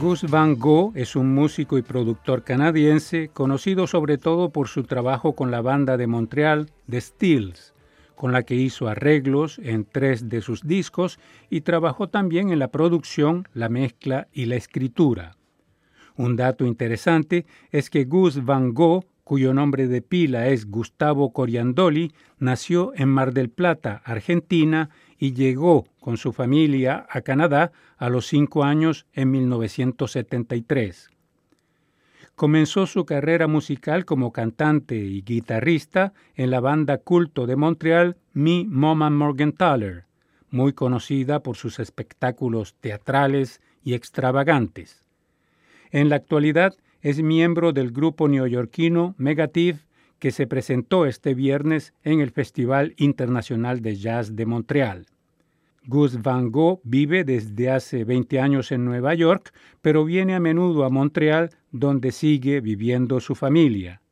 Gus Van Gogh es un músico y productor canadiense conocido sobre todo por su trabajo con la banda de Montreal The Steels, con la que hizo arreglos en tres de sus discos y trabajó también en la producción, la mezcla y la escritura. Un dato interesante es que Gus Van Gogh, cuyo nombre de pila es Gustavo Coriandoli, nació en Mar del Plata, Argentina, y llegó con su familia a Canadá a los cinco años en 1973. Comenzó su carrera musical como cantante y guitarrista en la banda culto de Montreal Mi Mama Morgenthaler, muy conocida por sus espectáculos teatrales y extravagantes. En la actualidad es miembro del grupo neoyorquino Megative que se presentó este viernes en el Festival Internacional de Jazz de Montreal. Gus Van Gogh vive desde hace 20 años en Nueva York, pero viene a menudo a Montreal, donde sigue viviendo su familia.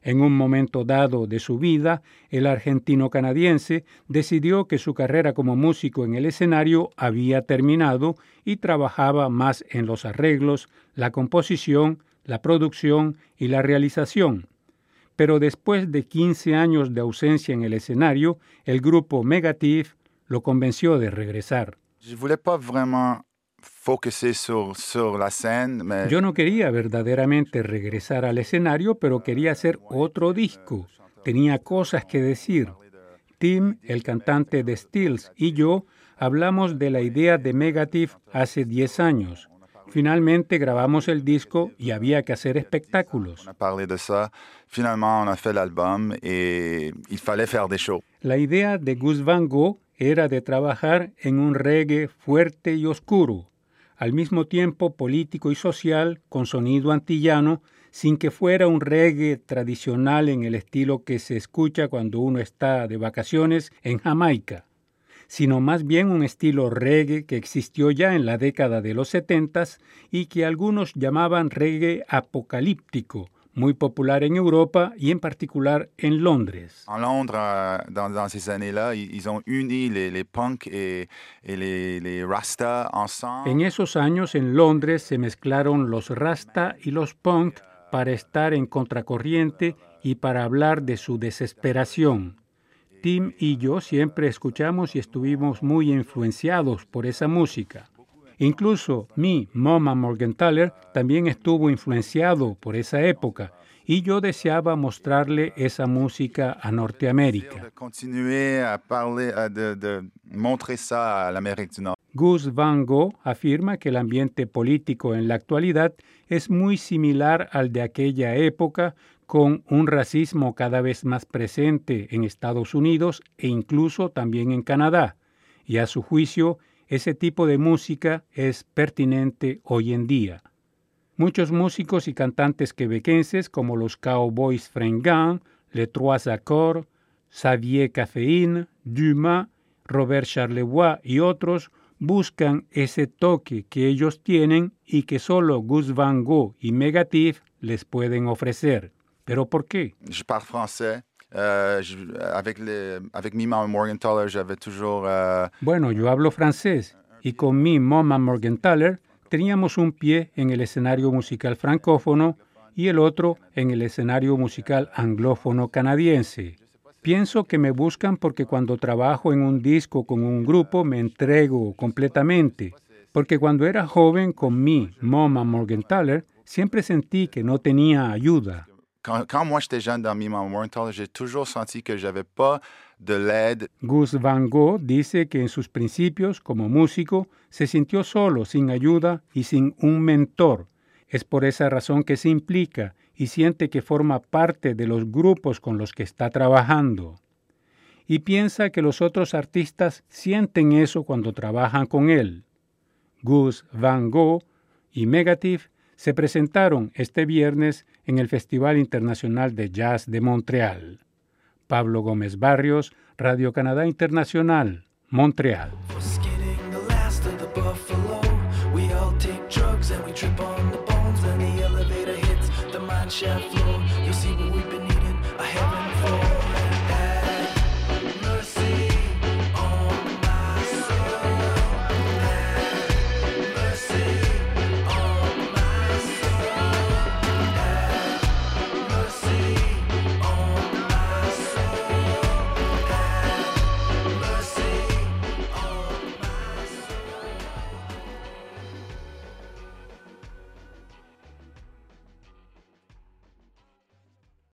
En un momento dado de su vida, el argentino canadiense decidió que su carrera como músico en el escenario había terminado y trabajaba más en los arreglos, la composición, la producción y la realización pero después de 15 años de ausencia en el escenario, el grupo Megative lo convenció de regresar. Yo no quería verdaderamente regresar al escenario, pero quería hacer otro disco. Tenía cosas que decir. Tim, el cantante de Stills, y yo hablamos de la idea de Megative hace 10 años. Finalmente grabamos el disco y había que hacer espectáculos. La idea de Gus Van Gogh era de trabajar en un reggae fuerte y oscuro, al mismo tiempo político y social, con sonido antillano, sin que fuera un reggae tradicional en el estilo que se escucha cuando uno está de vacaciones en Jamaica sino más bien un estilo reggae que existió ya en la década de los setentas y que algunos llamaban reggae apocalíptico, muy popular en Europa y en particular en Londres. En Londres, dans, ces années-là, ils ont uni les, les punk et, et les, les rasta ensemble. En esos años en Londres se mezclaron los rasta y los punk para estar en contracorriente y para hablar de su desesperación. Tim y yo siempre escuchamos y estuvimos muy influenciados por esa música. Incluso mi Mama Morgenthaler también estuvo influenciado por esa época y yo deseaba mostrarle esa música a Norteamérica. Gus Van Gogh afirma que el ambiente político en la actualidad es muy similar al de aquella época, con un racismo cada vez más presente en Estados Unidos e incluso también en Canadá, y a su juicio ese tipo de música es pertinente hoy en día. Muchos músicos y cantantes quebequenses como los Cowboys Fringants, Les Trois Accords, Xavier Caféine, Dumas, Robert Charlevoix y otros buscan ese toque que ellos tienen y que solo Gus Van Gogh y Megative les pueden ofrecer. ¿Pero por qué? Euh. Euh, bueno, yo hablo francés y con mi Mama Morgenthaler teníamos un pie en el escenario musical francófono y el otro en el escenario musical anglófono canadiense. Pienso que me buscan porque cuando trabajo en un disco con un grupo me entrego completamente, porque cuando era joven con mi Mama Morgenthaler siempre sentí que no tenía ayuda. Quand, moi j'étais jeune dans Mi Morgenthal, j'ai toujours que j'avais pas de l'aide. Gus Van Gogh dice que en sus principios como músico se sintió solo, sin ayuda y sin un mentor. Es por esa razón que se implica y siente que forma parte de los grupos con los que está trabajando. Y piensa que los otros artistas sienten eso cuando trabajan con él. Gus Van Gogh y Megative se presentaron este viernes en el Festival Internacional de Jazz de Montreal. Pablo Gómez Barrios, Radio Canadá Internacional, Montreal.